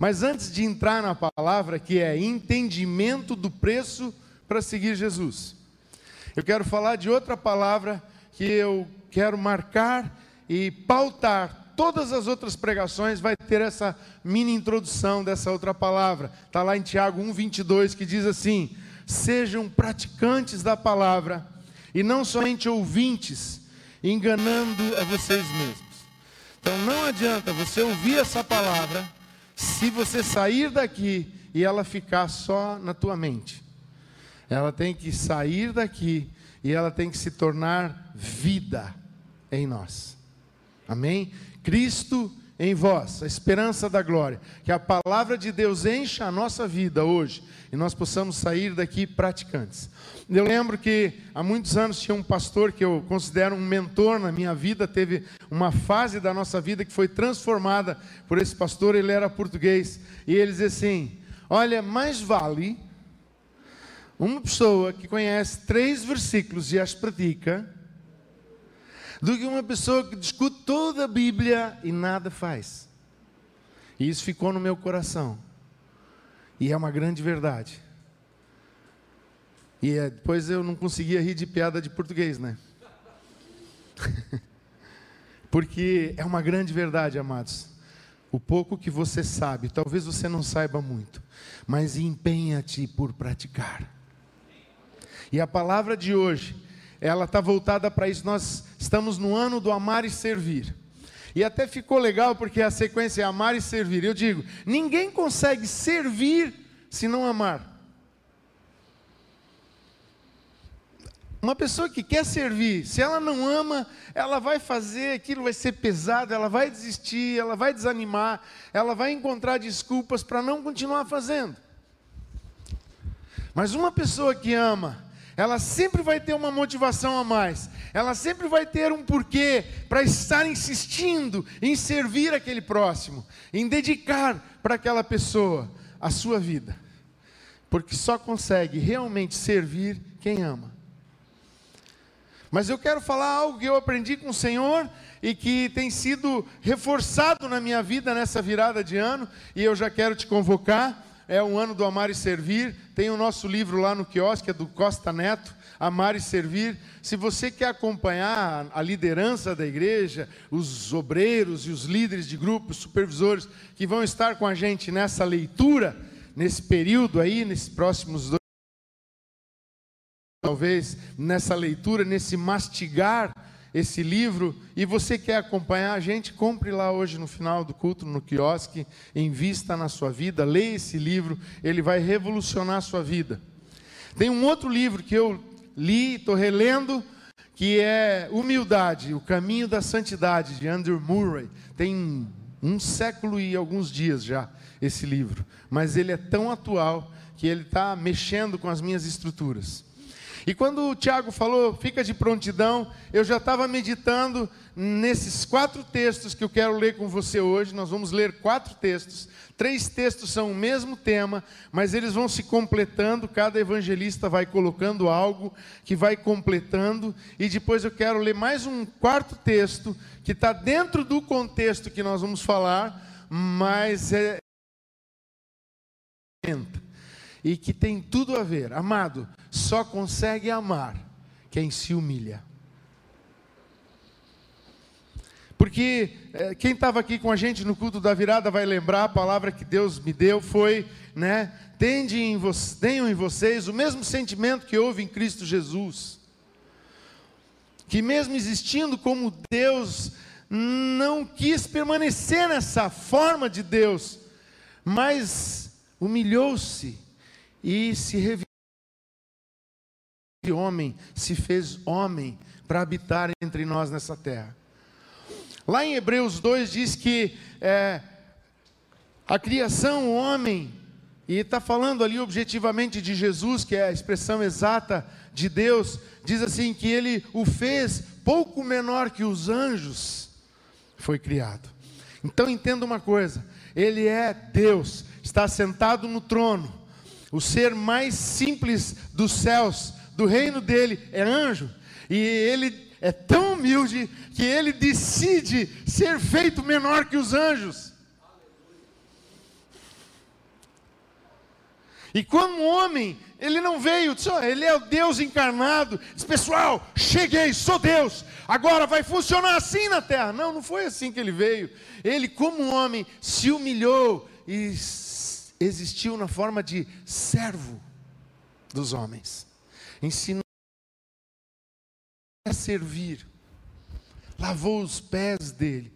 Mas antes de entrar na palavra, que é entendimento do preço para seguir Jesus, eu quero falar de outra palavra que eu quero marcar e pautar todas as outras pregações vai ter essa mini introdução dessa outra palavra. Está lá em Tiago 1,22 que diz assim: Sejam praticantes da palavra e não somente ouvintes, enganando a vocês mesmos. Então não adianta você ouvir essa palavra se você sair daqui e ela ficar só na tua mente. Ela tem que sair daqui e ela tem que se tornar vida em nós. Amém? Cristo em vós, a esperança da glória. Que a palavra de Deus encha a nossa vida hoje e nós possamos sair daqui praticantes. Eu lembro que há muitos anos tinha um pastor que eu considero um mentor na minha vida, teve uma fase da nossa vida que foi transformada por esse pastor, ele era português, e ele dizia assim: Olha, mais vale uma pessoa que conhece três versículos e as pratica do que uma pessoa que discute toda a Bíblia e nada faz. E isso ficou no meu coração. E é uma grande verdade. E é, depois eu não conseguia rir de piada de português, né? Porque é uma grande verdade, amados. O pouco que você sabe, talvez você não saiba muito, mas empenha-te por praticar. E a palavra de hoje ela está voltada para isso. Nós estamos no ano do amar e servir. E até ficou legal porque a sequência é amar e servir. Eu digo, ninguém consegue servir se não amar. Uma pessoa que quer servir, se ela não ama, ela vai fazer, aquilo vai ser pesado, ela vai desistir, ela vai desanimar, ela vai encontrar desculpas para não continuar fazendo. Mas uma pessoa que ama, ela sempre vai ter uma motivação a mais, ela sempre vai ter um porquê para estar insistindo em servir aquele próximo, em dedicar para aquela pessoa a sua vida, porque só consegue realmente servir quem ama. Mas eu quero falar algo que eu aprendi com o Senhor e que tem sido reforçado na minha vida nessa virada de ano, e eu já quero te convocar é um ano do Amar e Servir. Tem o nosso livro lá no quiosque, é do Costa Neto, Amar e Servir. Se você quer acompanhar a liderança da igreja, os obreiros e os líderes de grupos, supervisores que vão estar com a gente nessa leitura, nesse período aí, nesses próximos dois talvez nessa leitura, nesse mastigar esse livro e você quer acompanhar a gente, compre lá hoje no final do culto, no quiosque, invista na sua vida, leia esse livro, ele vai revolucionar a sua vida. Tem um outro livro que eu li, estou relendo, que é Humildade, o Caminho da Santidade, de Andrew Murray. Tem um século e alguns dias já esse livro, mas ele é tão atual que ele está mexendo com as minhas estruturas. E quando o Tiago falou, fica de prontidão, eu já estava meditando nesses quatro textos que eu quero ler com você hoje. Nós vamos ler quatro textos. Três textos são o mesmo tema, mas eles vão se completando. Cada evangelista vai colocando algo que vai completando. E depois eu quero ler mais um quarto texto que está dentro do contexto que nós vamos falar, mas é e que tem tudo a ver. Amado, só consegue amar quem se humilha. Porque é, quem estava aqui com a gente no culto da virada vai lembrar a palavra que Deus me deu foi, né? Tende em tenham em vocês o mesmo sentimento que houve em Cristo Jesus. Que mesmo existindo como Deus, não quis permanecer nessa forma de Deus, mas humilhou-se e se revelou homem, se fez homem para habitar entre nós nessa terra. Lá em Hebreus 2 diz que é, a criação, o homem, e está falando ali objetivamente de Jesus, que é a expressão exata de Deus, diz assim que ele o fez pouco menor que os anjos, foi criado. Então entenda uma coisa: ele é Deus, está sentado no trono, o ser mais simples dos céus, do reino dele, é anjo, e ele é tão humilde que ele decide ser feito menor que os anjos. E como homem, ele não veio, ele é o Deus encarnado. Diz, pessoal, cheguei, sou Deus, agora vai funcionar assim na terra. Não, não foi assim que ele veio. Ele, como homem, se humilhou e existiu na forma de servo dos homens. Ensinou a servir, lavou os pés dele.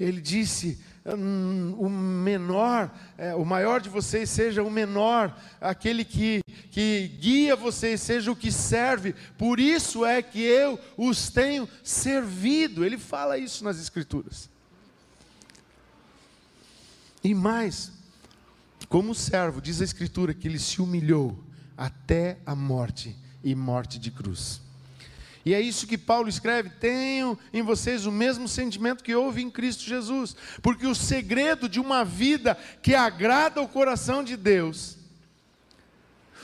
Ele disse: hum, o menor, é, o maior de vocês seja o menor, aquele que, que guia vocês seja o que serve, por isso é que eu os tenho servido. Ele fala isso nas Escrituras. E mais, como servo, diz a Escritura que ele se humilhou até a morte e morte de cruz. E é isso que Paulo escreve: tenham em vocês o mesmo sentimento que houve em Cristo Jesus, porque o segredo de uma vida que agrada o coração de Deus,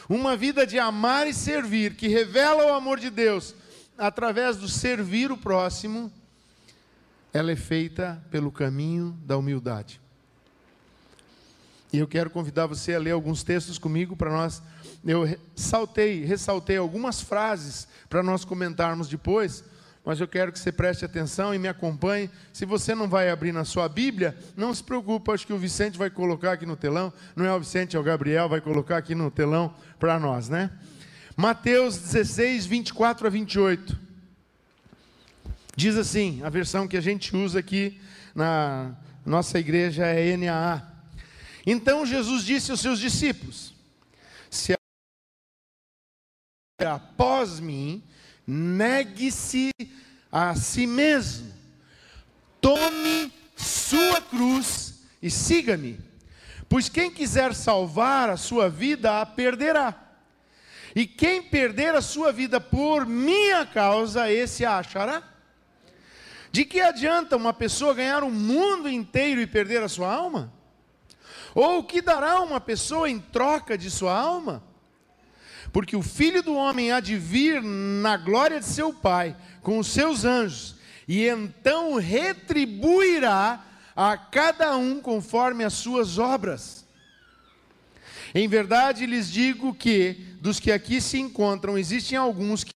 uma vida de amar e servir, que revela o amor de Deus através do servir o próximo, ela é feita pelo caminho da humildade. E eu quero convidar você a ler alguns textos comigo para nós. Eu saltei, ressaltei algumas frases para nós comentarmos depois, mas eu quero que você preste atenção e me acompanhe. Se você não vai abrir na sua Bíblia, não se preocupe, acho que o Vicente vai colocar aqui no telão. Não é o Vicente, é o Gabriel, vai colocar aqui no telão para nós, né? Mateus 16, 24 a 28. Diz assim, a versão que a gente usa aqui na nossa igreja é NAA. Então Jesus disse aos seus discípulos: após mim, negue-se a si mesmo, tome sua cruz e siga-me. Pois quem quiser salvar a sua vida, a perderá. E quem perder a sua vida por minha causa, esse a achará. De que adianta uma pessoa ganhar o mundo inteiro e perder a sua alma? Ou o que dará uma pessoa em troca de sua alma? Porque o filho do homem há de vir na glória de seu Pai, com os seus anjos, e então retribuirá a cada um conforme as suas obras. Em verdade lhes digo que, dos que aqui se encontram, existem alguns que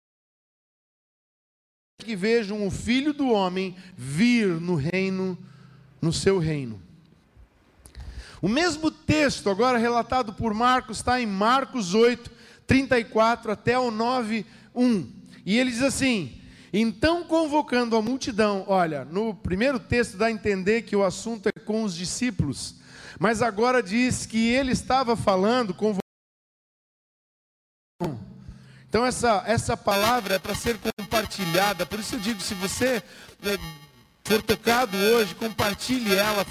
que vejam o filho do homem vir no reino, no seu reino. O mesmo texto, agora relatado por Marcos, está em Marcos 8, 34 até o 9, 1. E ele diz assim: Então, convocando a multidão, olha, no primeiro texto dá a entender que o assunto é com os discípulos, mas agora diz que ele estava falando com então essa, essa palavra é para ser compartilhada. Por isso eu digo, se você eh, for tocado hoje, compartilhe ela,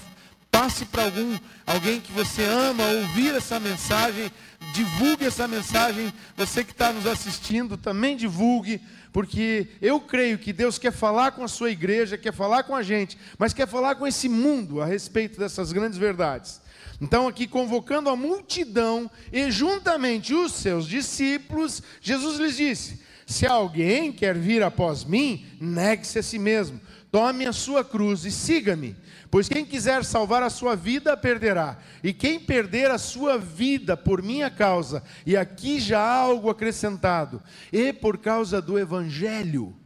passe para algum alguém que você ama ouvir essa mensagem, divulgue essa mensagem. Você que está nos assistindo também divulgue, porque eu creio que Deus quer falar com a sua igreja, quer falar com a gente, mas quer falar com esse mundo a respeito dessas grandes verdades. Então, aqui convocando a multidão e juntamente os seus discípulos, Jesus lhes disse: Se alguém quer vir após mim, negue-se a si mesmo, tome a sua cruz e siga-me. Pois quem quiser salvar a sua vida, perderá. E quem perder a sua vida por minha causa, e aqui já há algo acrescentado, e por causa do Evangelho.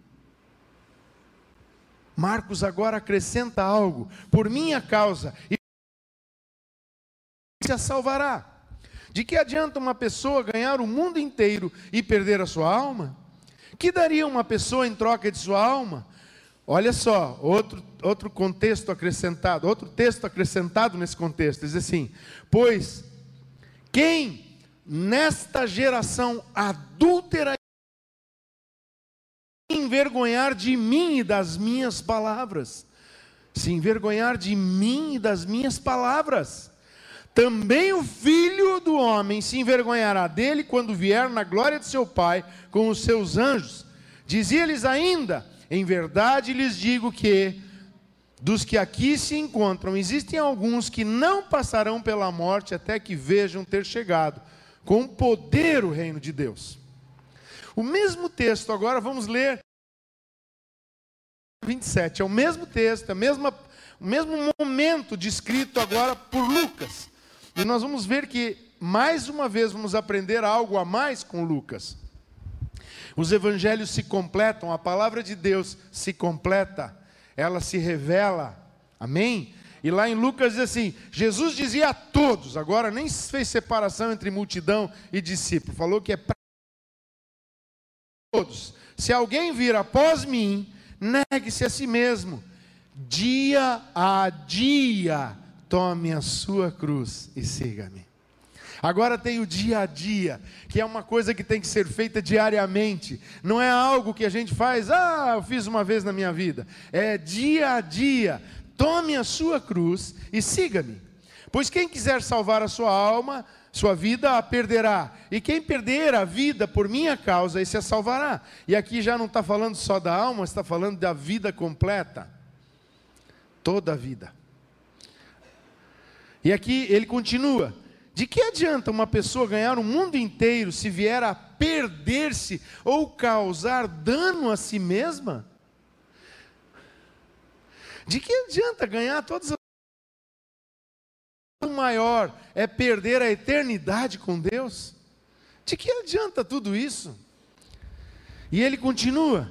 Marcos agora acrescenta algo, por minha causa, e se a salvará. De que adianta uma pessoa ganhar o mundo inteiro e perder a sua alma? Que daria uma pessoa em troca de sua alma? Olha só, outro, outro contexto acrescentado, outro texto acrescentado nesse contexto, diz assim: Pois quem nesta geração adúltera envergonhar de mim e das minhas palavras, se envergonhar de mim e das minhas palavras, também o filho do homem se envergonhará dele quando vier na glória de seu Pai com os seus anjos. Dizia-lhes ainda: em verdade lhes digo que, dos que aqui se encontram, existem alguns que não passarão pela morte até que vejam ter chegado com poder o reino de Deus. O mesmo texto, agora vamos ler 27, é o mesmo texto, é mesma, o mesmo momento descrito agora por Lucas. E nós vamos ver que mais uma vez vamos aprender algo a mais com Lucas. Os evangelhos se completam, a palavra de Deus se completa, ela se revela. Amém? E lá em Lucas diz assim: Jesus dizia a todos, agora nem fez separação entre multidão e discípulo, falou que é para todos. Se alguém vir após mim, negue-se a si mesmo, dia a dia, tome a sua cruz e siga-me. Agora tem o dia a dia, que é uma coisa que tem que ser feita diariamente. Não é algo que a gente faz, ah, eu fiz uma vez na minha vida. É dia a dia. Tome a sua cruz e siga-me. Pois quem quiser salvar a sua alma, sua vida a perderá. E quem perder a vida por minha causa, esse a salvará. E aqui já não está falando só da alma, está falando da vida completa. Toda a vida. E aqui ele continua: de que adianta uma pessoa ganhar o mundo inteiro se vier a perder-se ou causar dano a si mesma? De que adianta ganhar todas as o maior é perder a eternidade com Deus? De que adianta tudo isso? E ele continua,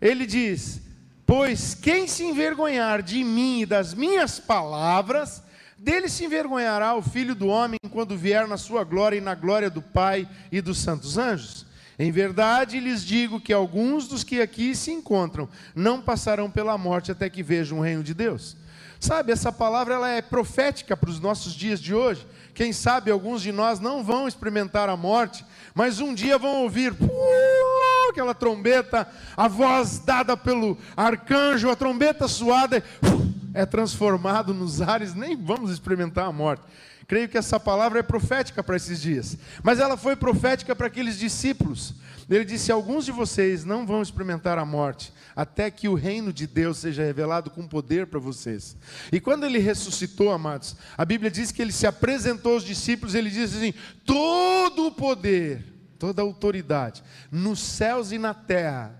ele diz: Pois quem se envergonhar de mim e das minhas palavras, dele se envergonhará o filho do homem quando vier na sua glória e na glória do Pai e dos santos anjos. Em verdade lhes digo que alguns dos que aqui se encontram não passarão pela morte até que vejam o reino de Deus. Sabe, essa palavra ela é profética para os nossos dias de hoje. Quem sabe alguns de nós não vão experimentar a morte, mas um dia vão ouvir uh, aquela trombeta, a voz dada pelo arcanjo, a trombeta suada, uh, é transformado nos ares, nem vamos experimentar a morte. Creio que essa palavra é profética para esses dias, mas ela foi profética para aqueles discípulos. Ele disse: Alguns de vocês não vão experimentar a morte, até que o reino de Deus seja revelado com poder para vocês. E quando ele ressuscitou, amados, a Bíblia diz que ele se apresentou aos discípulos, ele disse assim: Todo o poder, toda a autoridade, nos céus e na terra,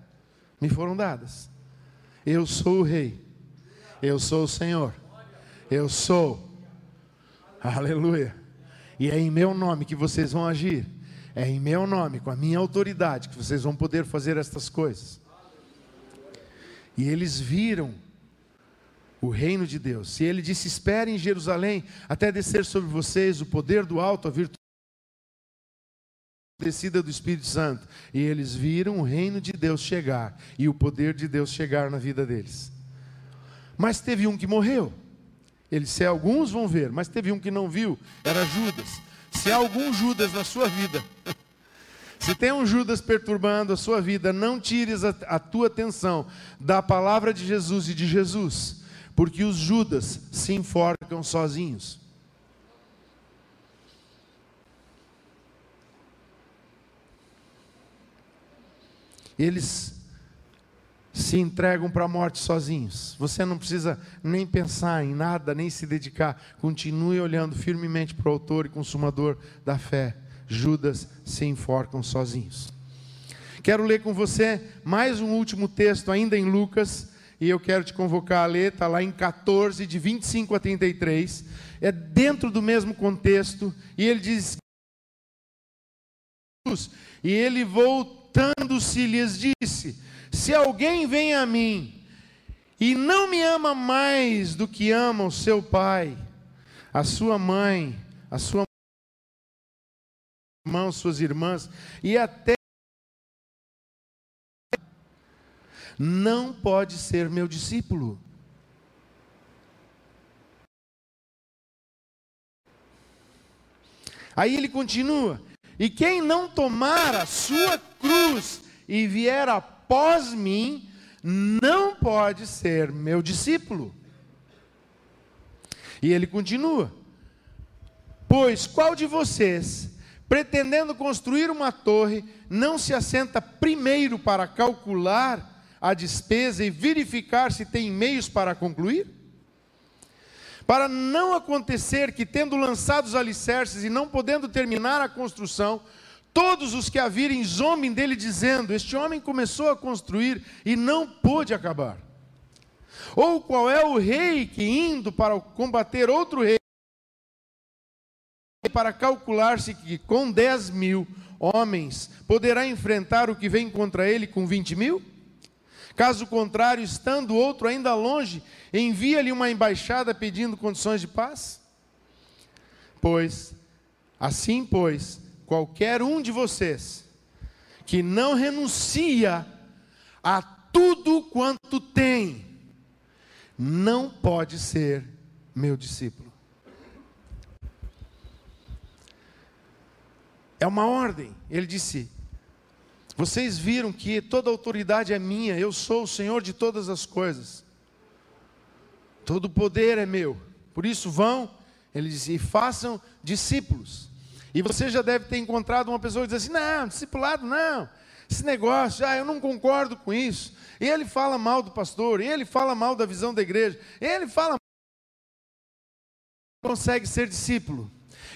me foram dadas. Eu sou o Rei, eu sou o Senhor, eu sou. Aleluia. E é em meu nome que vocês vão agir. É em meu nome, com a minha autoridade, que vocês vão poder fazer estas coisas. E eles viram o reino de Deus. E ele disse: Esperem em Jerusalém até descer sobre vocês o poder do alto, a virtude descida do Espírito Santo. E eles viram o reino de Deus chegar e o poder de Deus chegar na vida deles. Mas teve um que morreu. Ele disse: Alguns vão ver, mas teve um que não viu, era Judas. Se há algum Judas na sua vida, se tem um Judas perturbando a sua vida, não tires a, a tua atenção da palavra de Jesus e de Jesus, porque os Judas se enforcam sozinhos. Eles se entregam para a morte sozinhos. Você não precisa nem pensar em nada, nem se dedicar. Continue olhando firmemente para o autor e consumador da fé. Judas se enforcam sozinhos. Quero ler com você mais um último texto, ainda em Lucas, e eu quero te convocar a ler, está lá em 14, de 25 a 33. É dentro do mesmo contexto, e ele diz: E ele voltando-se lhes disse se alguém vem a mim e não me ama mais do que ama o seu pai, a sua mãe, a sua irmã, suas irmãs e até não pode ser meu discípulo. Aí ele continua: E quem não tomar a sua cruz e vier a após mim não pode ser meu discípulo. E ele continua: Pois qual de vocês, pretendendo construir uma torre, não se assenta primeiro para calcular a despesa e verificar se tem meios para concluir? Para não acontecer que, tendo lançado os alicerces e não podendo terminar a construção, Todos os que a virem zombem dele, dizendo: Este homem começou a construir e não pôde acabar. Ou qual é o rei que, indo para combater outro rei, para calcular-se que com 10 mil homens poderá enfrentar o que vem contra ele com 20 mil? Caso contrário, estando outro ainda longe, envia-lhe uma embaixada pedindo condições de paz? Pois, assim pois, qualquer um de vocês que não renuncia a tudo quanto tem, não pode ser meu discípulo. É uma ordem. Ele disse: Vocês viram que toda autoridade é minha, eu sou o Senhor de todas as coisas. Todo poder é meu. Por isso vão, ele disse, e façam discípulos. E você já deve ter encontrado uma pessoa que diz assim: não, discipulado não, esse negócio, ah, eu não concordo com isso. E ele fala mal do pastor, ele fala mal da visão da igreja, ele fala consegue ser discípulo.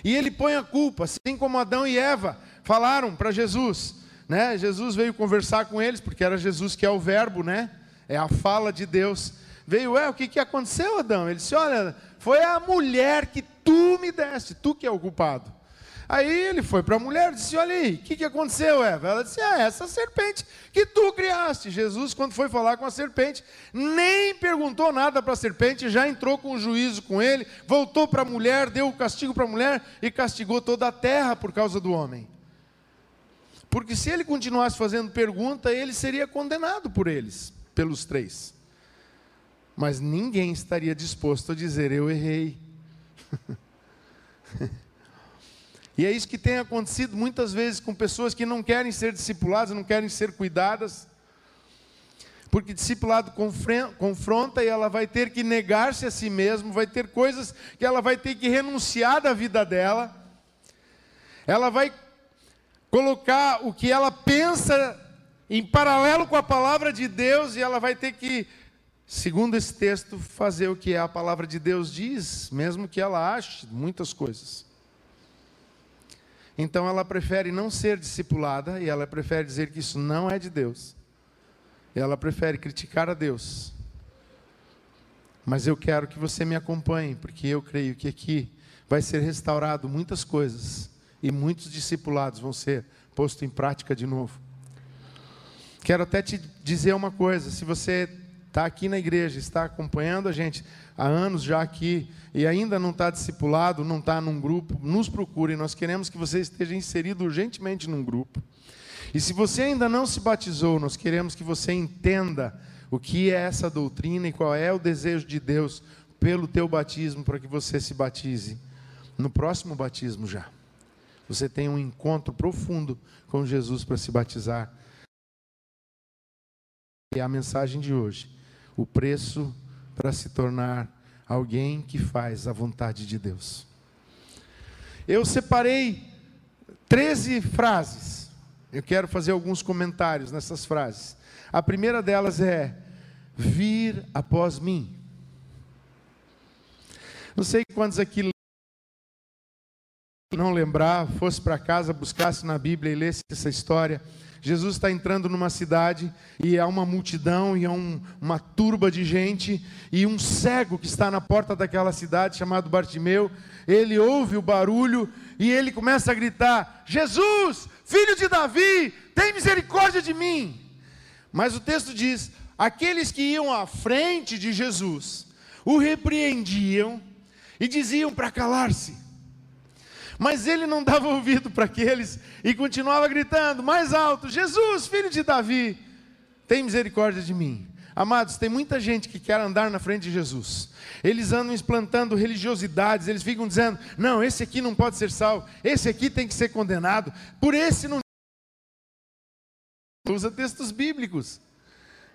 E ele põe a culpa, assim como Adão e Eva falaram para Jesus, né? Jesus veio conversar com eles, porque era Jesus que é o verbo, né? É a fala de Deus. Veio, é, o que, que aconteceu, Adão? Ele disse: Olha, foi a mulher que tu me deste, tu que é o culpado. Aí ele foi para a mulher e disse: Olha aí, o que, que aconteceu, Eva? Ela disse: É, essa serpente que tu criaste. Jesus, quando foi falar com a serpente, nem perguntou nada para a serpente, já entrou com juízo com ele, voltou para a mulher, deu o castigo para a mulher e castigou toda a terra por causa do homem. Porque se ele continuasse fazendo pergunta, ele seria condenado por eles, pelos três. Mas ninguém estaria disposto a dizer: Eu errei. E é isso que tem acontecido muitas vezes com pessoas que não querem ser discipuladas, não querem ser cuidadas. Porque discipulado confronta e ela vai ter que negar-se a si mesmo, vai ter coisas que ela vai ter que renunciar da vida dela. Ela vai colocar o que ela pensa em paralelo com a palavra de Deus e ela vai ter que, segundo esse texto, fazer o que a palavra de Deus diz, mesmo que ela ache muitas coisas. Então ela prefere não ser discipulada e ela prefere dizer que isso não é de Deus. Ela prefere criticar a Deus. Mas eu quero que você me acompanhe, porque eu creio que aqui vai ser restaurado muitas coisas e muitos discipulados vão ser postos em prática de novo. Quero até te dizer uma coisa: se você está aqui na igreja, está acompanhando a gente há anos já aqui e ainda não está discipulado, não está num grupo, nos procure. Nós queremos que você esteja inserido urgentemente num grupo. E se você ainda não se batizou, nós queremos que você entenda o que é essa doutrina e qual é o desejo de Deus pelo teu batismo para que você se batize no próximo batismo já. Você tem um encontro profundo com Jesus para se batizar. É a mensagem de hoje, o preço para se tornar alguém que faz a vontade de Deus. Eu separei 13 frases. Eu quero fazer alguns comentários nessas frases. A primeira delas é: vir após mim. Não sei quantos aqui não lembrar, fosse para casa, buscasse na Bíblia e lesse essa história. Jesus está entrando numa cidade e há uma multidão e há um, uma turba de gente e um cego que está na porta daquela cidade chamado Bartimeu, ele ouve o barulho e ele começa a gritar: Jesus, filho de Davi, tem misericórdia de mim. Mas o texto diz: aqueles que iam à frente de Jesus o repreendiam e diziam para calar-se. Mas ele não dava ouvido para aqueles e continuava gritando mais alto: Jesus, filho de Davi, tem misericórdia de mim. Amados, tem muita gente que quer andar na frente de Jesus. Eles andam implantando religiosidades, eles ficam dizendo: não, esse aqui não pode ser salvo, esse aqui tem que ser condenado, por esse não. Usa textos bíblicos.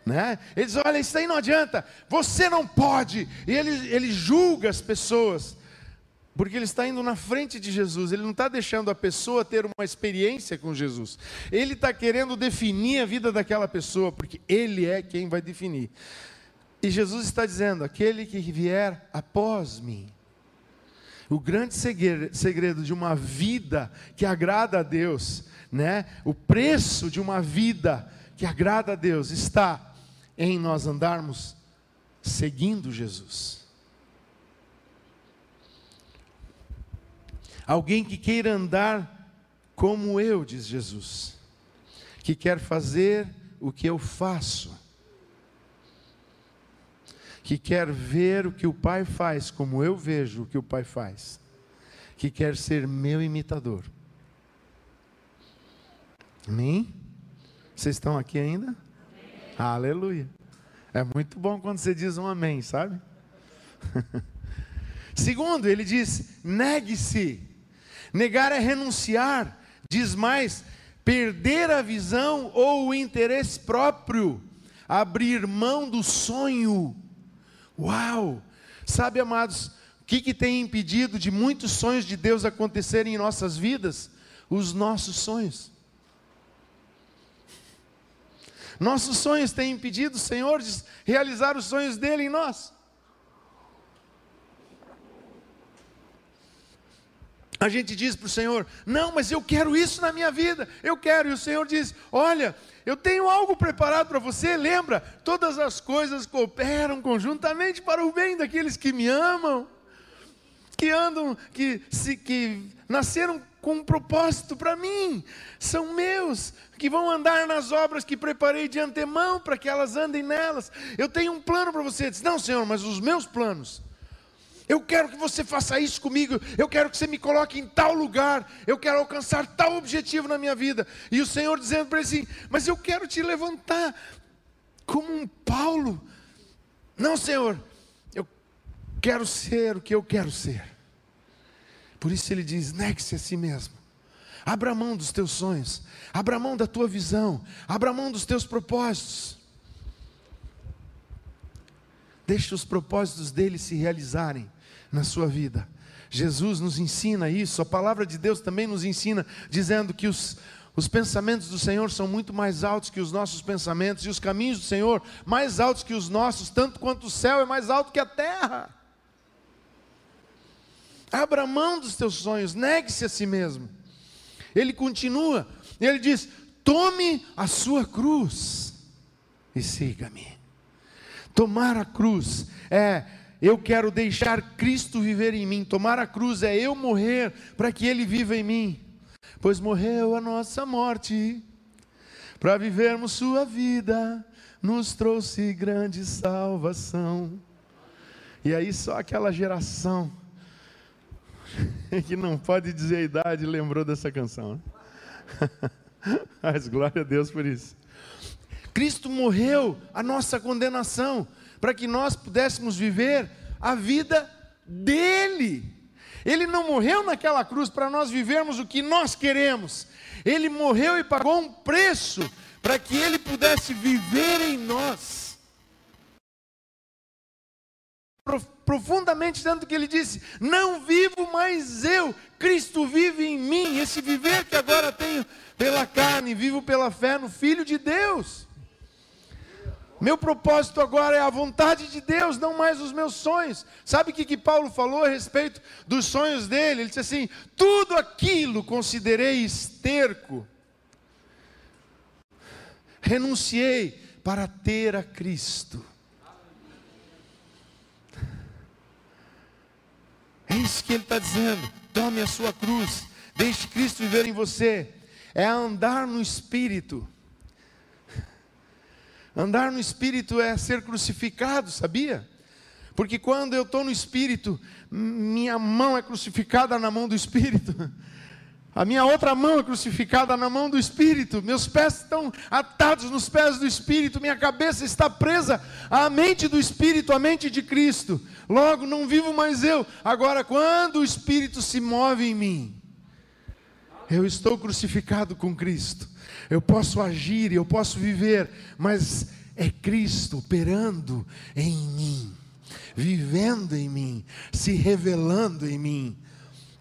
Né? Eles dizem, olha, isso aí não adianta, você não pode. E ele, ele julga as pessoas. Porque ele está indo na frente de Jesus, ele não está deixando a pessoa ter uma experiência com Jesus. Ele está querendo definir a vida daquela pessoa, porque ele é quem vai definir. E Jesus está dizendo: aquele que vier após mim. O grande segredo de uma vida que agrada a Deus, né? O preço de uma vida que agrada a Deus está em nós andarmos seguindo Jesus. Alguém que queira andar como eu, diz Jesus, que quer fazer o que eu faço, que quer ver o que o Pai faz como eu vejo o que o Pai faz, que quer ser meu imitador. Amém? Vocês estão aqui ainda? Amém. Aleluia. É muito bom quando você diz um amém, sabe? Segundo, ele diz: negue-se. Negar é renunciar. Diz mais: perder a visão ou o interesse próprio. Abrir mão do sonho. Uau! Sabe, amados, o que, que tem impedido de muitos sonhos de Deus acontecerem em nossas vidas? Os nossos sonhos. Nossos sonhos têm impedido o Senhor de realizar os sonhos dele em nós. A gente diz para o Senhor: Não, mas eu quero isso na minha vida, eu quero. E o Senhor diz: Olha, eu tenho algo preparado para você. Lembra, todas as coisas cooperam conjuntamente para o bem daqueles que me amam, que andam, que, se, que nasceram com um propósito para mim, são meus, que vão andar nas obras que preparei de antemão para que elas andem nelas. Eu tenho um plano para você. Diz, não, Senhor, mas os meus planos. Eu quero que você faça isso comigo. Eu quero que você me coloque em tal lugar. Eu quero alcançar tal objetivo na minha vida. E o Senhor dizendo para ele assim: Mas eu quero te levantar como um Paulo. Não, Senhor, eu quero ser o que eu quero ser. Por isso ele diz: negue-se a si mesmo. Abra mão dos teus sonhos, abra mão da tua visão, abra mão dos teus propósitos. Deixe os propósitos dele se realizarem na sua vida. Jesus nos ensina isso, a palavra de Deus também nos ensina, dizendo que os, os pensamentos do Senhor são muito mais altos que os nossos pensamentos, e os caminhos do Senhor mais altos que os nossos, tanto quanto o céu é mais alto que a terra. Abra mão dos teus sonhos, negue-se a si mesmo. Ele continua, ele diz: tome a sua cruz e siga-me. Tomar a cruz é eu quero deixar Cristo viver em mim. Tomar a cruz é eu morrer para que Ele viva em mim. Pois morreu a nossa morte, para vivermos Sua vida, nos trouxe grande salvação. E aí só aquela geração que não pode dizer a idade lembrou dessa canção. Né? Mas glória a Deus por isso. Cristo morreu a nossa condenação para que nós pudéssemos viver a vida dele. Ele não morreu naquela cruz para nós vivermos o que nós queremos. Ele morreu e pagou um preço para que ele pudesse viver em nós profundamente tanto que ele disse: Não vivo mais eu, Cristo vive em mim. Esse viver que agora tenho pela carne, vivo pela fé no Filho de Deus. Meu propósito agora é a vontade de Deus, não mais os meus sonhos. Sabe o que, que Paulo falou a respeito dos sonhos dele? Ele disse assim: Tudo aquilo considerei esterco, renunciei para ter a Cristo. É isso que ele está dizendo. Tome a sua cruz, deixe Cristo viver em você. É andar no Espírito. Andar no Espírito é ser crucificado, sabia? Porque quando eu estou no Espírito, minha mão é crucificada na mão do Espírito. A minha outra mão é crucificada na mão do Espírito. Meus pés estão atados nos pés do Espírito. Minha cabeça está presa à mente do Espírito, à mente de Cristo. Logo, não vivo mais eu. Agora, quando o Espírito se move em mim, eu estou crucificado com Cristo. Eu posso agir, eu posso viver, mas é Cristo operando em mim, vivendo em mim, se revelando em mim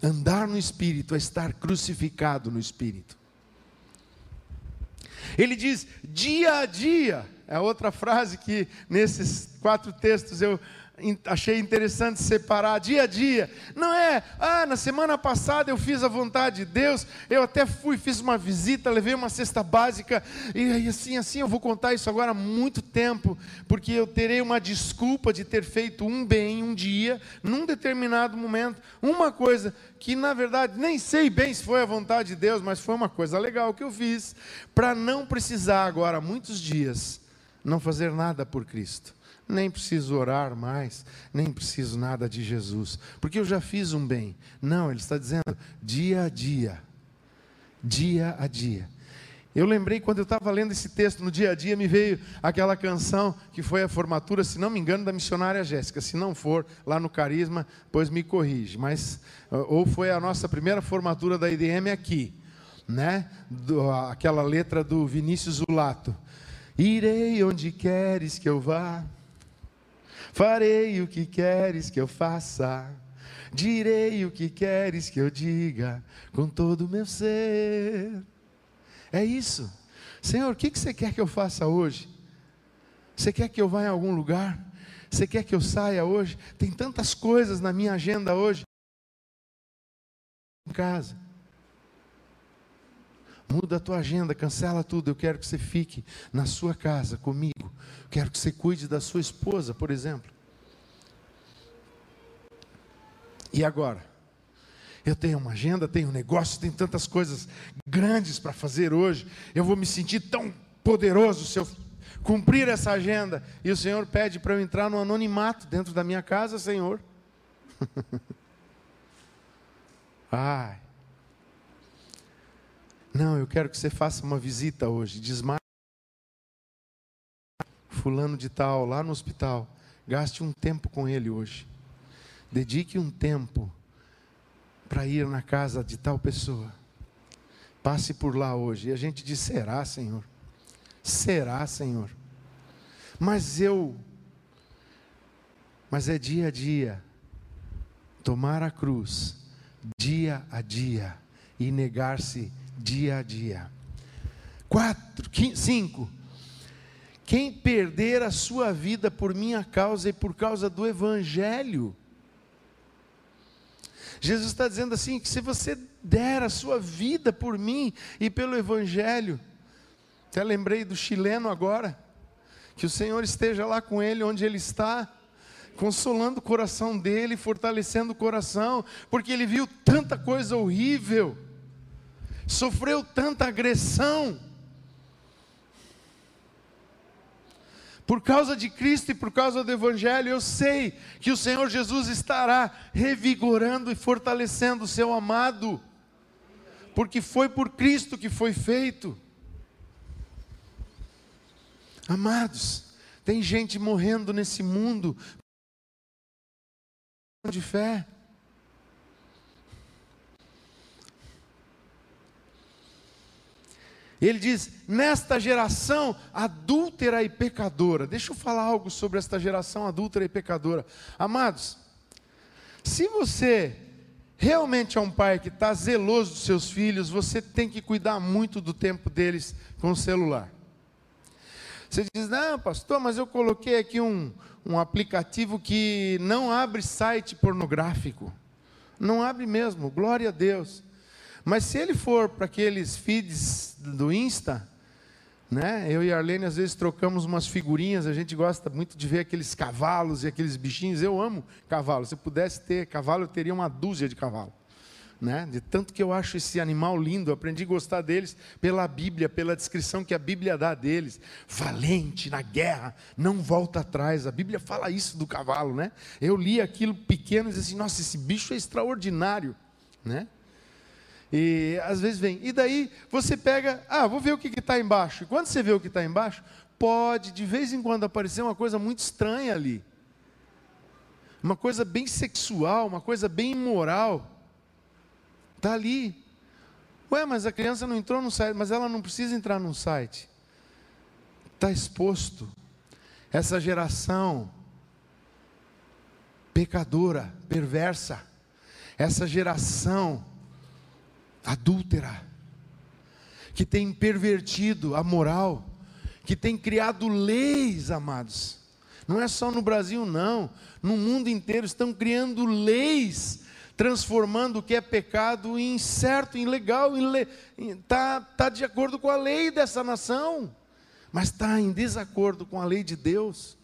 Andar no espírito é estar crucificado no espírito. Ele diz dia a dia, é outra frase que nesses quatro textos eu achei interessante separar dia a dia. Não é, ah, na semana passada eu fiz a vontade de Deus, eu até fui, fiz uma visita, levei uma cesta básica, e assim, assim, eu vou contar isso agora há muito tempo, porque eu terei uma desculpa de ter feito um bem um dia, num determinado momento, uma coisa que na verdade nem sei bem se foi a vontade de Deus, mas foi uma coisa legal que eu fiz, para não precisar agora, muitos dias, não fazer nada por Cristo nem preciso orar mais, nem preciso nada de Jesus, porque eu já fiz um bem. Não, ele está dizendo dia a dia, dia a dia. Eu lembrei quando eu estava lendo esse texto no dia a dia, me veio aquela canção que foi a formatura, se não me engano, da missionária Jéssica. Se não for, lá no Carisma, pois me corrige. Mas, ou foi a nossa primeira formatura da IDM aqui, né? Do, aquela letra do Vinícius Zulato. Irei onde queres que eu vá, Farei o que queres que eu faça, direi o que queres que eu diga, com todo o meu ser. É isso. Senhor, o que você quer que eu faça hoje? Você quer que eu vá em algum lugar? Você quer que eu saia hoje? Tem tantas coisas na minha agenda hoje. Em casa. Muda a tua agenda, cancela tudo. Eu quero que você fique na sua casa comigo. Quero que você cuide da sua esposa, por exemplo. E agora? Eu tenho uma agenda, tenho um negócio, tenho tantas coisas grandes para fazer hoje. Eu vou me sentir tão poderoso se eu cumprir essa agenda. E o Senhor pede para eu entrar no anonimato dentro da minha casa, Senhor. Ai. Não, eu quero que você faça uma visita hoje. Desmaie fulano de tal, lá no hospital. Gaste um tempo com ele hoje. Dedique um tempo para ir na casa de tal pessoa. Passe por lá hoje. E a gente diz: será, Senhor? Será, Senhor? Mas eu. Mas é dia a dia. Tomar a cruz, dia a dia. E negar-se dia a dia. Quatro, cinco. Quem perder a sua vida por minha causa e por causa do Evangelho. Jesus está dizendo assim: que se você der a sua vida por mim e pelo Evangelho, até lembrei do chileno agora, que o Senhor esteja lá com ele onde ele está, consolando o coração dele, fortalecendo o coração, porque ele viu tanta coisa horrível, sofreu tanta agressão, Por causa de Cristo e por causa do Evangelho, eu sei que o Senhor Jesus estará revigorando e fortalecendo o seu amado, porque foi por Cristo que foi feito. Amados, tem gente morrendo nesse mundo de fé. Ele diz: nesta geração adúltera e pecadora. Deixa eu falar algo sobre esta geração adúltera e pecadora. Amados, se você realmente é um pai que está zeloso dos seus filhos, você tem que cuidar muito do tempo deles com o celular. Você diz, não, pastor, mas eu coloquei aqui um, um aplicativo que não abre site pornográfico. Não abre mesmo, glória a Deus. Mas se ele for para aqueles feeds do Insta, né? Eu e a Arlene às vezes trocamos umas figurinhas, a gente gosta muito de ver aqueles cavalos e aqueles bichinhos. Eu amo cavalo. Se eu pudesse ter cavalo, eu teria uma dúzia de cavalo. Né? De tanto que eu acho esse animal lindo, aprendi a gostar deles pela Bíblia, pela descrição que a Bíblia dá deles. Valente na guerra, não volta atrás. A Bíblia fala isso do cavalo, né? Eu li aquilo pequeno e disse assim: nossa, esse bicho é extraordinário, né? E às vezes vem. E daí você pega, ah, vou ver o que está embaixo. E quando você vê o que está embaixo, pode de vez em quando aparecer uma coisa muito estranha ali. Uma coisa bem sexual, uma coisa bem imoral. Está ali. Ué, mas a criança não entrou no site, mas ela não precisa entrar num site. Está exposto. Essa geração pecadora, perversa, essa geração adúltera, que tem pervertido a moral, que tem criado leis, amados. Não é só no Brasil, não. No mundo inteiro estão criando leis transformando o que é pecado em certo, em legal, está tá de acordo com a lei dessa nação, mas está em desacordo com a lei de Deus,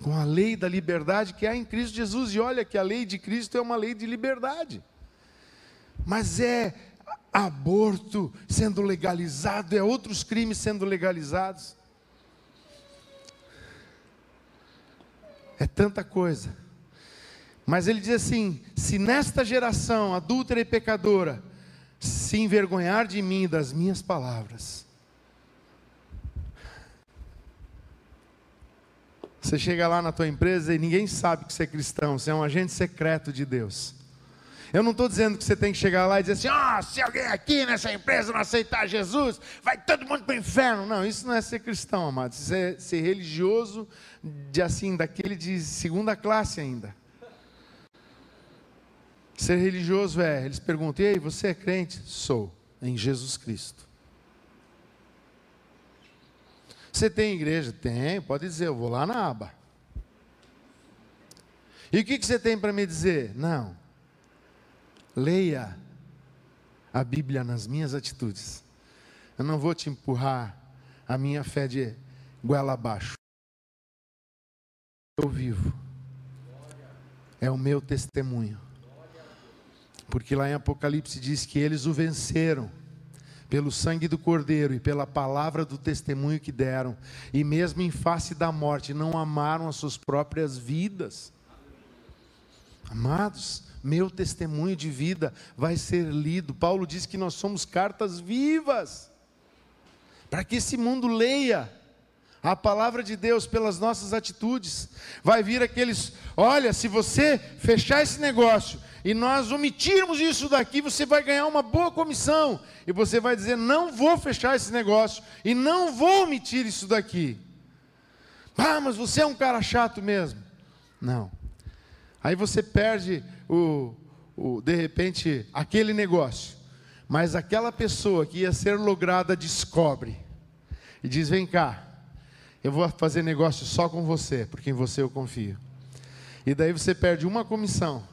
com a lei da liberdade que há em Cristo Jesus. E olha que a lei de Cristo é uma lei de liberdade, mas é aborto sendo legalizado, é outros crimes sendo legalizados. É tanta coisa. Mas ele diz assim: se nesta geração adúltera e pecadora se envergonhar de mim e das minhas palavras, você chega lá na tua empresa e ninguém sabe que você é cristão, você é um agente secreto de Deus. Eu não estou dizendo que você tem que chegar lá e dizer assim: ó, oh, se alguém aqui nessa empresa não aceitar Jesus, vai todo mundo para o inferno. Não, isso não é ser cristão, amados. Isso é ser religioso, de assim, daquele de segunda classe ainda. Ser religioso é, eles perguntam, e aí, você é crente? Sou, em Jesus Cristo. Você tem igreja? Tem, pode dizer, eu vou lá na aba. E o que, que você tem para me dizer? Não. Leia a Bíblia nas minhas atitudes. Eu não vou te empurrar a minha fé de goela abaixo. Eu vivo. É o meu testemunho. Porque lá em Apocalipse diz que eles o venceram pelo sangue do Cordeiro e pela palavra do testemunho que deram, e mesmo em face da morte, não amaram as suas próprias vidas. Amados, meu testemunho de vida vai ser lido. Paulo diz que nós somos cartas vivas, para que esse mundo leia a palavra de Deus pelas nossas atitudes. Vai vir aqueles, olha, se você fechar esse negócio e nós omitirmos isso daqui, você vai ganhar uma boa comissão. E você vai dizer: não vou fechar esse negócio e não vou omitir isso daqui. Ah, mas você é um cara chato mesmo. Não. Aí você perde o, o de repente aquele negócio. Mas aquela pessoa que ia ser lograda descobre e diz: vem cá, eu vou fazer negócio só com você, porque em você eu confio. E daí você perde uma comissão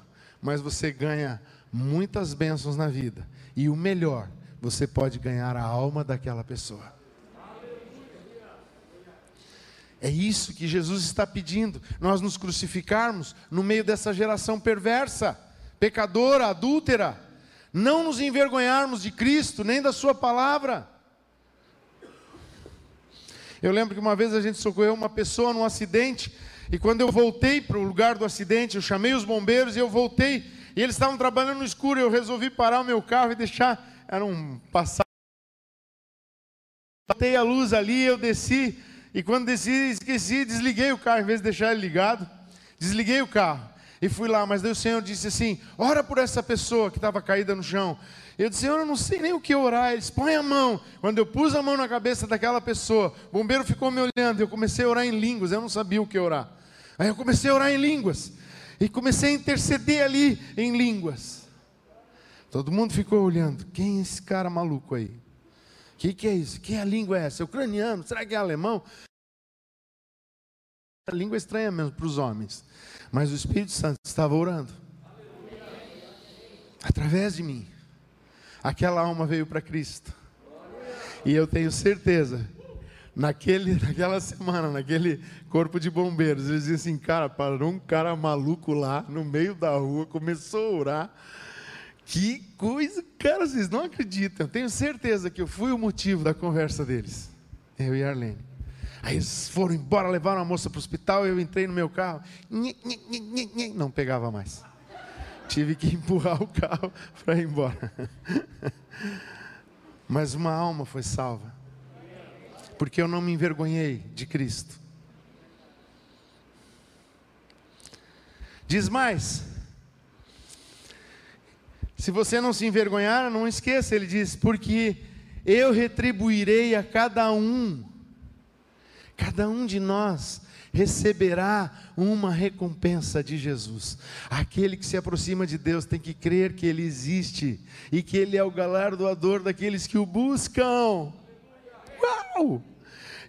mas você ganha muitas bênçãos na vida. E o melhor, você pode ganhar a alma daquela pessoa. É isso que Jesus está pedindo, nós nos crucificarmos no meio dessa geração perversa, pecadora, adúltera, não nos envergonharmos de Cristo, nem da Sua palavra. Eu lembro que uma vez a gente socorreu uma pessoa num acidente, e quando eu voltei para o lugar do acidente, eu chamei os bombeiros e eu voltei. E eles estavam trabalhando no escuro. Eu resolvi parar o meu carro e deixar. Era um passado. Botei a luz ali, eu desci. E quando esqueci, desliguei o carro, em vez de deixar ele ligado. Desliguei o carro e fui lá. Mas daí o Senhor disse assim: Ora por essa pessoa que estava caída no chão. Eu disse, Senhor, eu não sei nem o que orar. Eles põem a mão. Quando eu pus a mão na cabeça daquela pessoa, o bombeiro ficou me olhando. Eu comecei a orar em línguas. Eu não sabia o que orar. Aí eu comecei a orar em línguas. E comecei a interceder ali em línguas. Todo mundo ficou olhando. Quem é esse cara maluco aí? O que, que é isso? Que a língua é essa? É ucraniano? Será que é alemão? A língua é estranha mesmo para os homens. Mas o Espírito Santo estava orando. Através de mim. Aquela alma veio para Cristo. E eu tenho certeza naquele, naquela semana, naquele corpo de bombeiros, eles diziam assim, cara, parou um cara maluco lá no meio da rua, começou a orar. Que coisa, cara, vocês não acreditam. Eu tenho certeza que eu fui o motivo da conversa deles. Eu e a Arlene. Aí eles foram embora, levaram a moça para o hospital, eu entrei no meu carro. Não pegava mais. Tive que empurrar o carro para ir embora. Mas uma alma foi salva porque eu não me envergonhei de Cristo. Diz mais, se você não se envergonhar, não esqueça, ele diz, porque eu retribuirei a cada um, cada um de nós receberá uma recompensa de Jesus. Aquele que se aproxima de Deus tem que crer que Ele existe e que Ele é o galardoador daqueles que o buscam. Uau!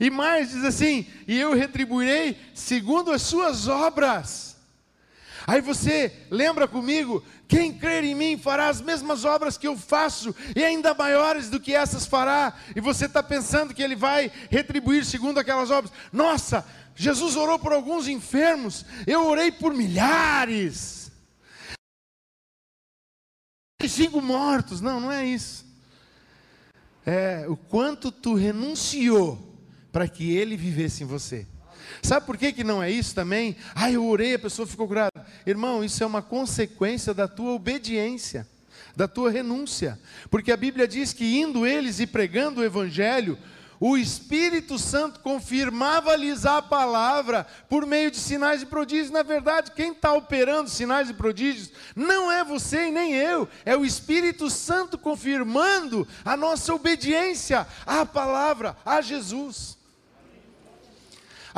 E mais, diz assim: e eu retribuirei segundo as suas obras. Aí você lembra comigo: quem crer em mim fará as mesmas obras que eu faço, e ainda maiores do que essas fará. E você está pensando que ele vai retribuir segundo aquelas obras. Nossa, Jesus orou por alguns enfermos, eu orei por milhares. Cinco mortos. Não, não é isso. É o quanto tu renunciou para que ele vivesse em você. Sabe por que, que não é isso também? Ah, eu orei, a pessoa ficou curada. Irmão, isso é uma consequência da tua obediência, da tua renúncia. Porque a Bíblia diz que indo eles e pregando o Evangelho, o Espírito Santo confirmava-lhes a palavra por meio de sinais e prodígios. Na verdade, quem está operando sinais e prodígios não é você e nem eu, é o Espírito Santo confirmando a nossa obediência à palavra, a Jesus.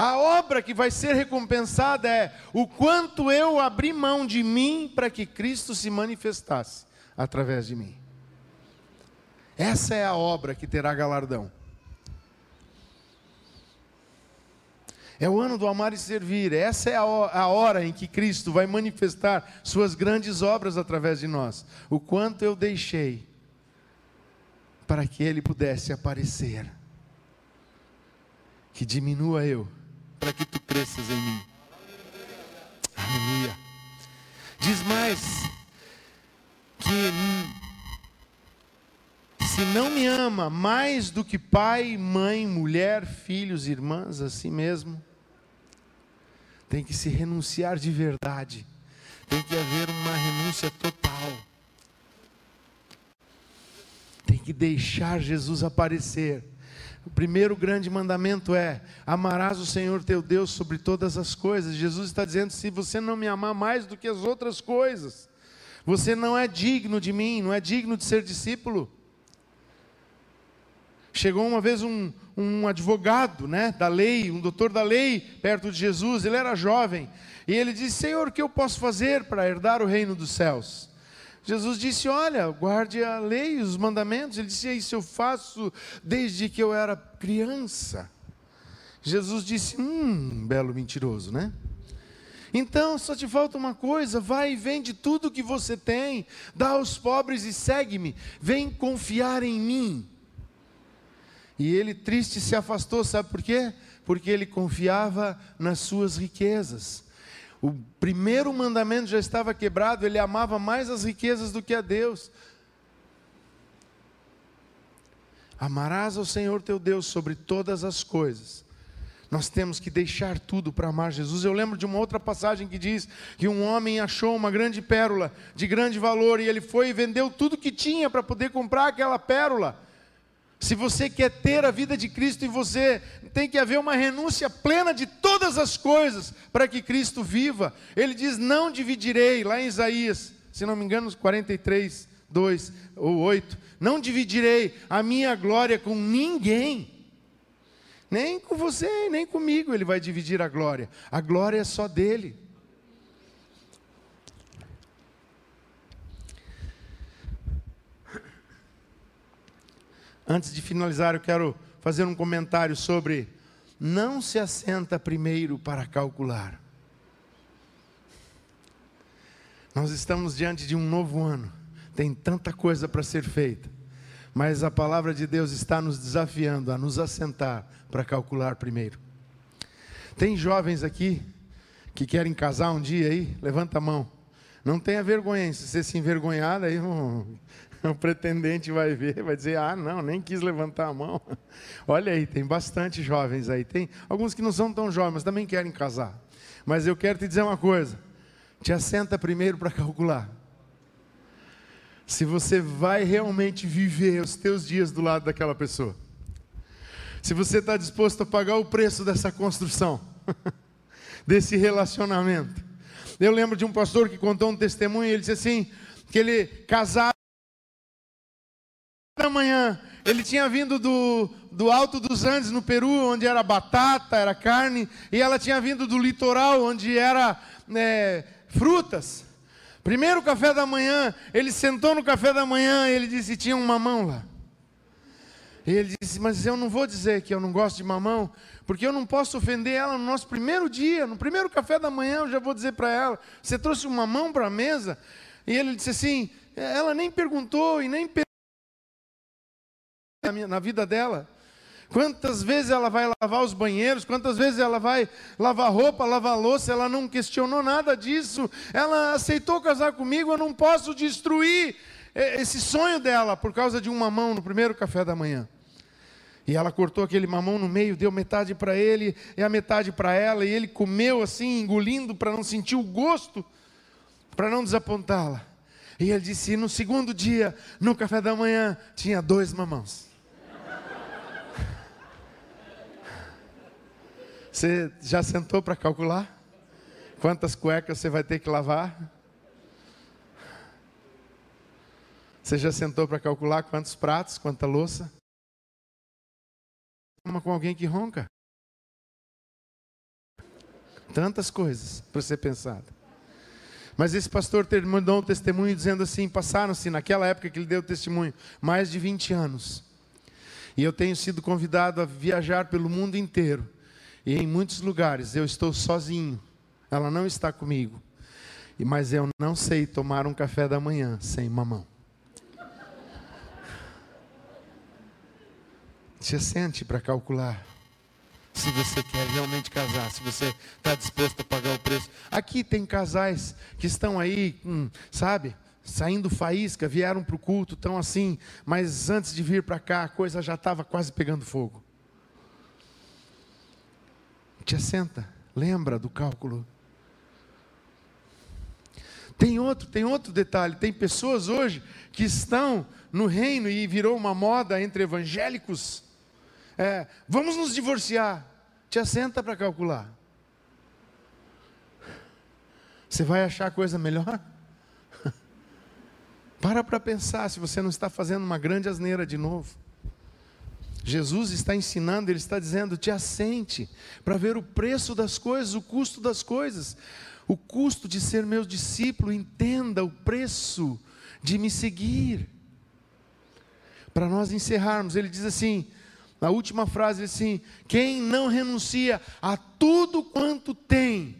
A obra que vai ser recompensada é o quanto eu abri mão de mim para que Cristo se manifestasse através de mim. Essa é a obra que terá galardão. É o ano do amar e servir. Essa é a hora em que Cristo vai manifestar suas grandes obras através de nós. O quanto eu deixei para que Ele pudesse aparecer. Que diminua eu, para que tu cresças em mim. Aleluia. Diz mais que se não me ama mais do que pai, mãe, mulher, filhos, irmãs, assim mesmo, tem que se renunciar de verdade, tem que haver uma renúncia total. Tem que deixar Jesus aparecer. O primeiro grande mandamento é: amarás o Senhor teu Deus sobre todas as coisas. Jesus está dizendo: se você não me amar mais do que as outras coisas, você não é digno de mim, não é digno de ser discípulo. Chegou uma vez um, um advogado né, da lei, um doutor da lei, perto de Jesus, ele era jovem, e ele disse: Senhor, o que eu posso fazer para herdar o reino dos céus? Jesus disse: Olha, guarde a lei, os mandamentos. Ele disse: Isso eu faço desde que eu era criança. Jesus disse: Hum, belo mentiroso, né? Então só te falta uma coisa: vai e vende tudo que você tem, dá aos pobres e segue-me. Vem confiar em mim. E ele, triste, se afastou, sabe por quê? Porque ele confiava nas suas riquezas. O primeiro mandamento já estava quebrado, ele amava mais as riquezas do que a Deus. Amarás ao Senhor teu Deus sobre todas as coisas. Nós temos que deixar tudo para amar Jesus. Eu lembro de uma outra passagem que diz que um homem achou uma grande pérola de grande valor e ele foi e vendeu tudo que tinha para poder comprar aquela pérola. Se você quer ter a vida de Cristo em você, tem que haver uma renúncia plena de todas as coisas para que Cristo viva. Ele diz: Não dividirei, lá em Isaías, se não me engano, 43, 2 ou 8. Não dividirei a minha glória com ninguém. Nem com você, nem comigo ele vai dividir a glória. A glória é só dele. Antes de finalizar, eu quero fazer um comentário sobre não se assenta primeiro para calcular. Nós estamos diante de um novo ano, tem tanta coisa para ser feita, mas a palavra de Deus está nos desafiando a nos assentar para calcular primeiro. Tem jovens aqui que querem casar um dia aí? Levanta a mão. Não tenha vergonha, se você se envergonhar, aí o pretendente vai ver, vai dizer: ah, não, nem quis levantar a mão. Olha aí, tem bastante jovens aí. Tem alguns que não são tão jovens, mas também querem casar. Mas eu quero te dizer uma coisa: te assenta primeiro para calcular. Se você vai realmente viver os teus dias do lado daquela pessoa. Se você está disposto a pagar o preço dessa construção, desse relacionamento. Eu lembro de um pastor que contou um testemunho, ele disse assim: que ele casava da manhã, ele tinha vindo do, do Alto dos Andes, no Peru, onde era batata, era carne, e ela tinha vindo do litoral, onde era é, frutas. Primeiro café da manhã, ele sentou no café da manhã e ele disse: tinha um mamão lá. E ele disse: Mas eu não vou dizer que eu não gosto de mamão, porque eu não posso ofender ela no nosso primeiro dia, no primeiro café da manhã, eu já vou dizer para ela: Você trouxe um mamão para a mesa? E ele disse assim: Ela nem perguntou e nem na vida dela. Quantas vezes ela vai lavar os banheiros, quantas vezes ela vai lavar roupa, lavar louça, ela não questionou nada disso. Ela aceitou casar comigo, eu não posso destruir esse sonho dela por causa de um mamão no primeiro café da manhã. E ela cortou aquele mamão no meio, deu metade para ele e a metade para ela, e ele comeu assim, engolindo para não sentir o gosto, para não desapontá-la. E ele disse: e no segundo dia, no café da manhã, tinha dois mamãos. Você já sentou para calcular? Quantas cuecas você vai ter que lavar? Você já sentou para calcular quantos pratos, quanta louça? Uma com alguém que ronca. Tantas coisas para ser pensado. Mas esse pastor terminou um testemunho dizendo assim: passaram-se naquela época que ele deu o testemunho, mais de 20 anos. E eu tenho sido convidado a viajar pelo mundo inteiro e em muitos lugares eu estou sozinho, ela não está comigo. Mas eu não sei tomar um café da manhã sem mamão. Se sente para calcular. Se você quer realmente casar, se você está disposto a pagar o preço. Aqui tem casais que estão aí, hum, sabe, saindo faísca, vieram para o culto, estão assim, mas antes de vir para cá a coisa já estava quase pegando fogo te assenta, lembra do cálculo. Tem outro, tem outro detalhe, tem pessoas hoje que estão no reino e virou uma moda entre evangélicos. É, vamos nos divorciar. Te assenta para calcular. Você vai achar coisa melhor? Para para pensar se você não está fazendo uma grande asneira de novo. Jesus está ensinando, ele está dizendo: te assente para ver o preço das coisas, o custo das coisas, o custo de ser meu discípulo, entenda o preço de me seguir. Para nós encerrarmos, ele diz assim, na última frase assim: quem não renuncia a tudo quanto tem,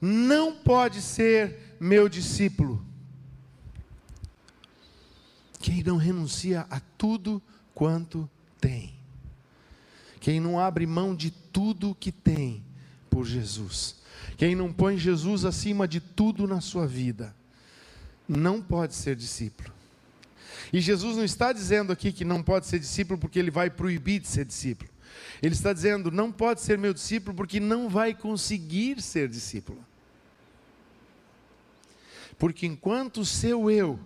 não pode ser meu discípulo. Quem não renuncia a tudo quanto tem. Quem não abre mão de tudo que tem por Jesus. Quem não põe Jesus acima de tudo na sua vida, não pode ser discípulo. E Jesus não está dizendo aqui que não pode ser discípulo porque ele vai proibir de ser discípulo. Ele está dizendo, não pode ser meu discípulo porque não vai conseguir ser discípulo. Porque enquanto o seu eu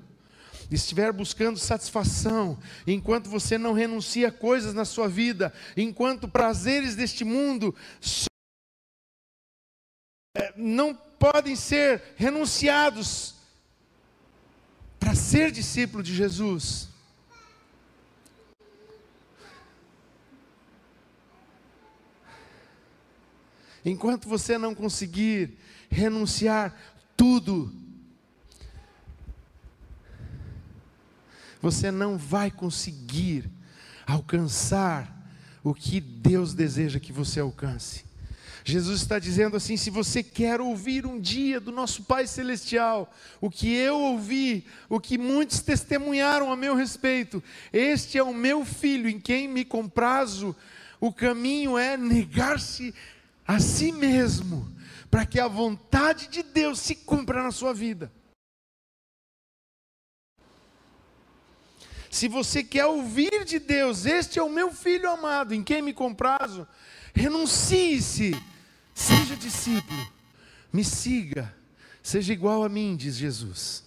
estiver buscando satisfação, enquanto você não renuncia a coisas na sua vida, enquanto prazeres deste mundo é, não podem ser renunciados para ser discípulo de Jesus. Enquanto você não conseguir renunciar tudo, você não vai conseguir alcançar o que Deus deseja que você alcance. Jesus está dizendo assim: se você quer ouvir um dia do nosso Pai Celestial, o que eu ouvi, o que muitos testemunharam a meu respeito, este é o meu filho em quem me comprazo, o caminho é negar-se a si mesmo, para que a vontade de Deus se cumpra na sua vida. Se você quer ouvir de Deus, este é o meu filho amado, em quem me comprazo, renuncie-se, seja discípulo, me siga, seja igual a mim, diz Jesus.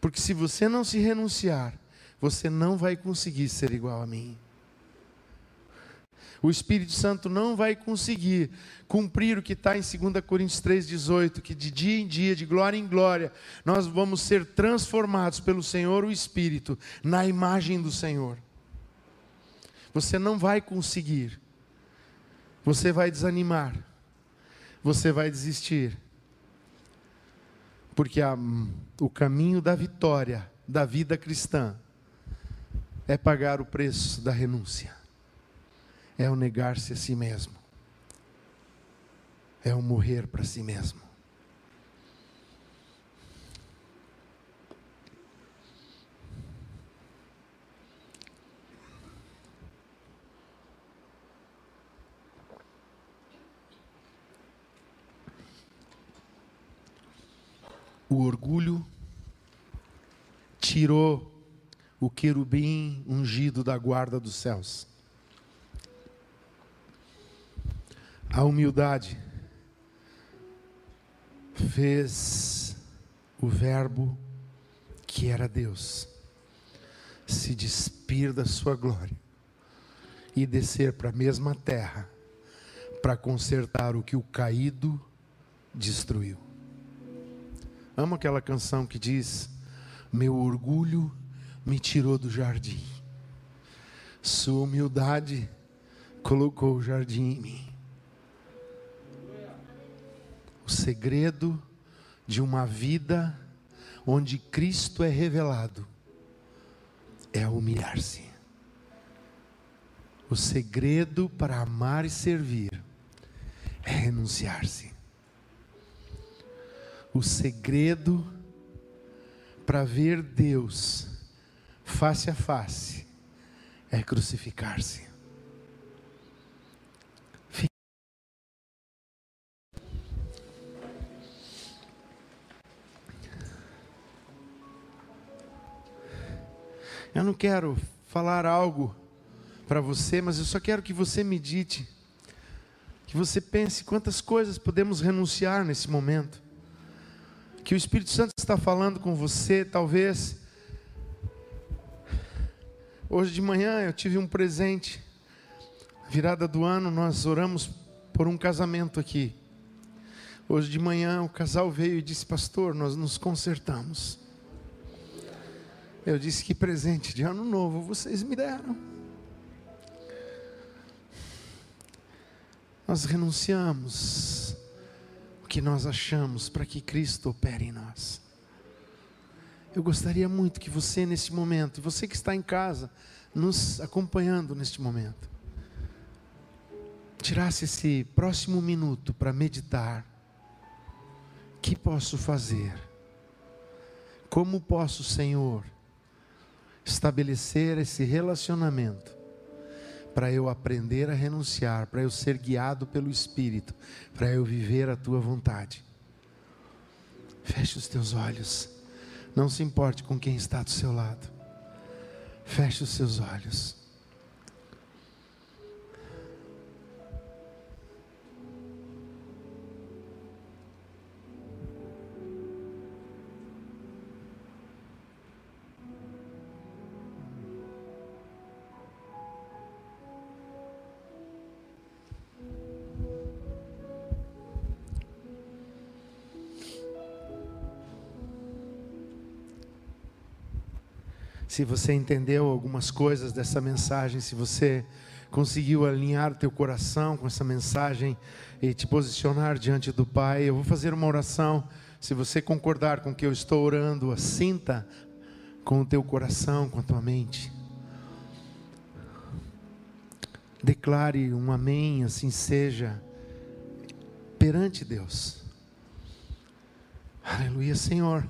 Porque se você não se renunciar, você não vai conseguir ser igual a mim o Espírito Santo não vai conseguir cumprir o que está em 2 Coríntios 3,18, que de dia em dia, de glória em glória, nós vamos ser transformados pelo Senhor, o Espírito, na imagem do Senhor. Você não vai conseguir, você vai desanimar, você vai desistir, porque a, o caminho da vitória, da vida cristã, é pagar o preço da renúncia, é o negar-se a si mesmo, é o morrer para si mesmo. O orgulho tirou o querubim ungido da guarda dos céus. A humildade fez o Verbo que era Deus se despir da sua glória e descer para a mesma terra para consertar o que o caído destruiu. Amo aquela canção que diz: Meu orgulho me tirou do jardim. Sua humildade colocou o jardim em mim. Segredo de uma vida onde Cristo é revelado é humilhar-se. O segredo para amar e servir é renunciar-se. O segredo para ver Deus face a face, é crucificar-se. Eu não quero falar algo para você, mas eu só quero que você medite, que você pense quantas coisas podemos renunciar nesse momento. Que o Espírito Santo está falando com você, talvez Hoje de manhã eu tive um presente. Virada do ano, nós oramos por um casamento aqui. Hoje de manhã o casal veio e disse: Pastor, nós nos consertamos. Eu disse: Que presente de ano novo vocês me deram. Nós renunciamos o que nós achamos para que Cristo opere em nós. Eu gostaria muito que você, nesse momento, você que está em casa, nos acompanhando neste momento, tirasse esse próximo minuto para meditar. O que posso fazer? Como posso, Senhor, estabelecer esse relacionamento para eu aprender a renunciar, para eu ser guiado pelo Espírito, para eu viver a tua vontade? Feche os teus olhos. Não se importe com quem está do seu lado. Feche os seus olhos. Se você entendeu algumas coisas dessa mensagem, se você conseguiu alinhar teu coração com essa mensagem e te posicionar diante do Pai, eu vou fazer uma oração. Se você concordar com o que eu estou orando, assinta com o teu coração, com a tua mente. Declare um amém, assim seja, perante Deus. Aleluia, Senhor.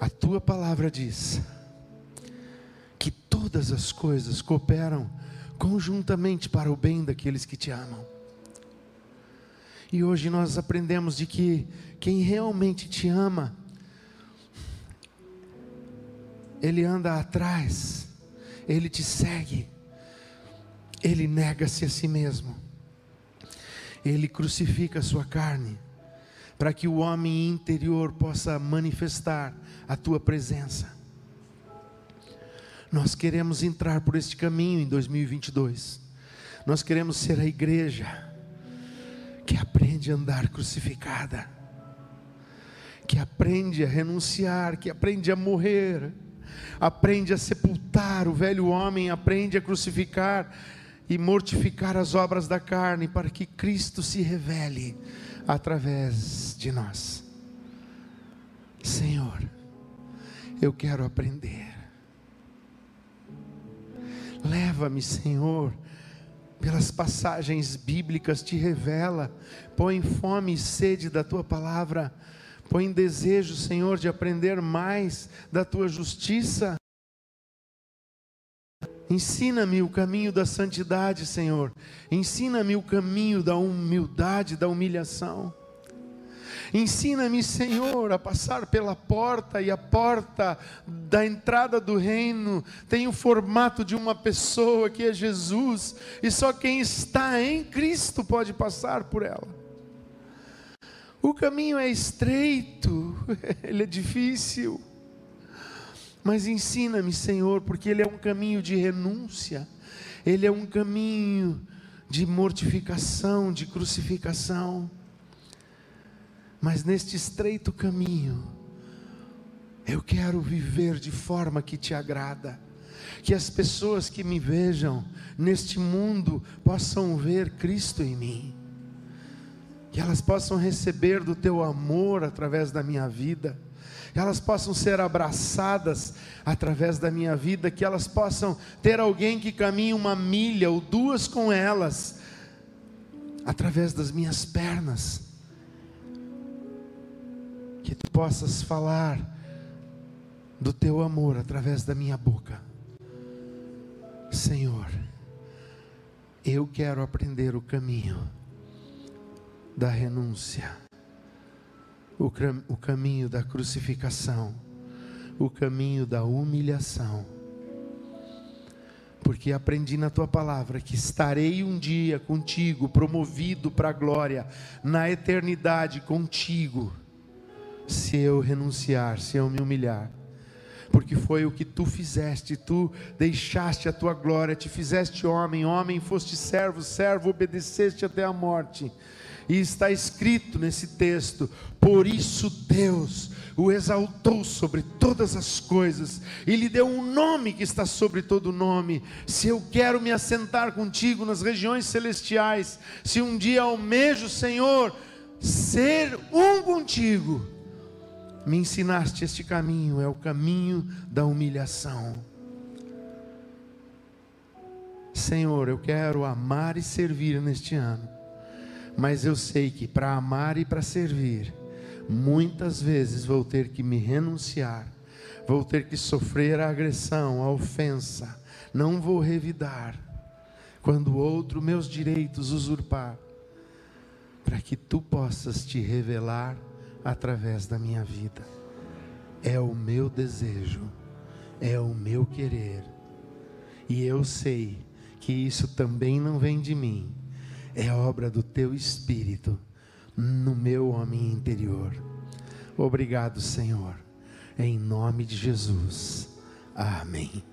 A tua palavra diz todas as coisas cooperam conjuntamente para o bem daqueles que te amam. E hoje nós aprendemos de que quem realmente te ama, ele anda atrás, ele te segue, ele nega-se a si mesmo, ele crucifica a sua carne, para que o homem interior possa manifestar a tua presença. Nós queremos entrar por este caminho em 2022. Nós queremos ser a igreja que aprende a andar crucificada, que aprende a renunciar, que aprende a morrer, aprende a sepultar o velho homem, aprende a crucificar e mortificar as obras da carne, para que Cristo se revele através de nós. Senhor, eu quero aprender Leva-me, Senhor, pelas passagens bíblicas, te revela, põe fome e sede da tua palavra, põe desejo, Senhor, de aprender mais da tua justiça. Ensina-me o caminho da santidade, Senhor. Ensina-me o caminho da humildade, da humilhação. Ensina-me, Senhor, a passar pela porta, e a porta da entrada do reino tem o formato de uma pessoa que é Jesus, e só quem está em Cristo pode passar por ela. O caminho é estreito, ele é difícil, mas ensina-me, Senhor, porque ele é um caminho de renúncia, ele é um caminho de mortificação, de crucificação. Mas neste estreito caminho, eu quero viver de forma que te agrada. Que as pessoas que me vejam neste mundo possam ver Cristo em mim. Que elas possam receber do teu amor através da minha vida. Que elas possam ser abraçadas através da minha vida. Que elas possam ter alguém que caminhe uma milha ou duas com elas através das minhas pernas que tu possas falar do teu amor através da minha boca. Senhor, eu quero aprender o caminho da renúncia, o, o caminho da crucificação, o caminho da humilhação. Porque aprendi na tua palavra que estarei um dia contigo, promovido para a glória, na eternidade contigo se eu renunciar, se eu me humilhar. Porque foi o que tu fizeste, tu deixaste a tua glória, te fizeste homem, homem, foste servo, servo, obedeceste até a morte. E está escrito nesse texto: por isso Deus o exaltou sobre todas as coisas e lhe deu um nome que está sobre todo nome. Se eu quero me assentar contigo nas regiões celestiais, se um dia almejo, Senhor, ser um contigo, me ensinaste este caminho, é o caminho da humilhação. Senhor, eu quero amar e servir neste ano, mas eu sei que para amar e para servir, muitas vezes vou ter que me renunciar, vou ter que sofrer a agressão, a ofensa, não vou revidar, quando o outro meus direitos usurpar, para que tu possas te revelar através da minha vida. É o meu desejo, é o meu querer. E eu sei que isso também não vem de mim, é obra do teu espírito no meu homem interior. Obrigado, Senhor, em nome de Jesus. Amém.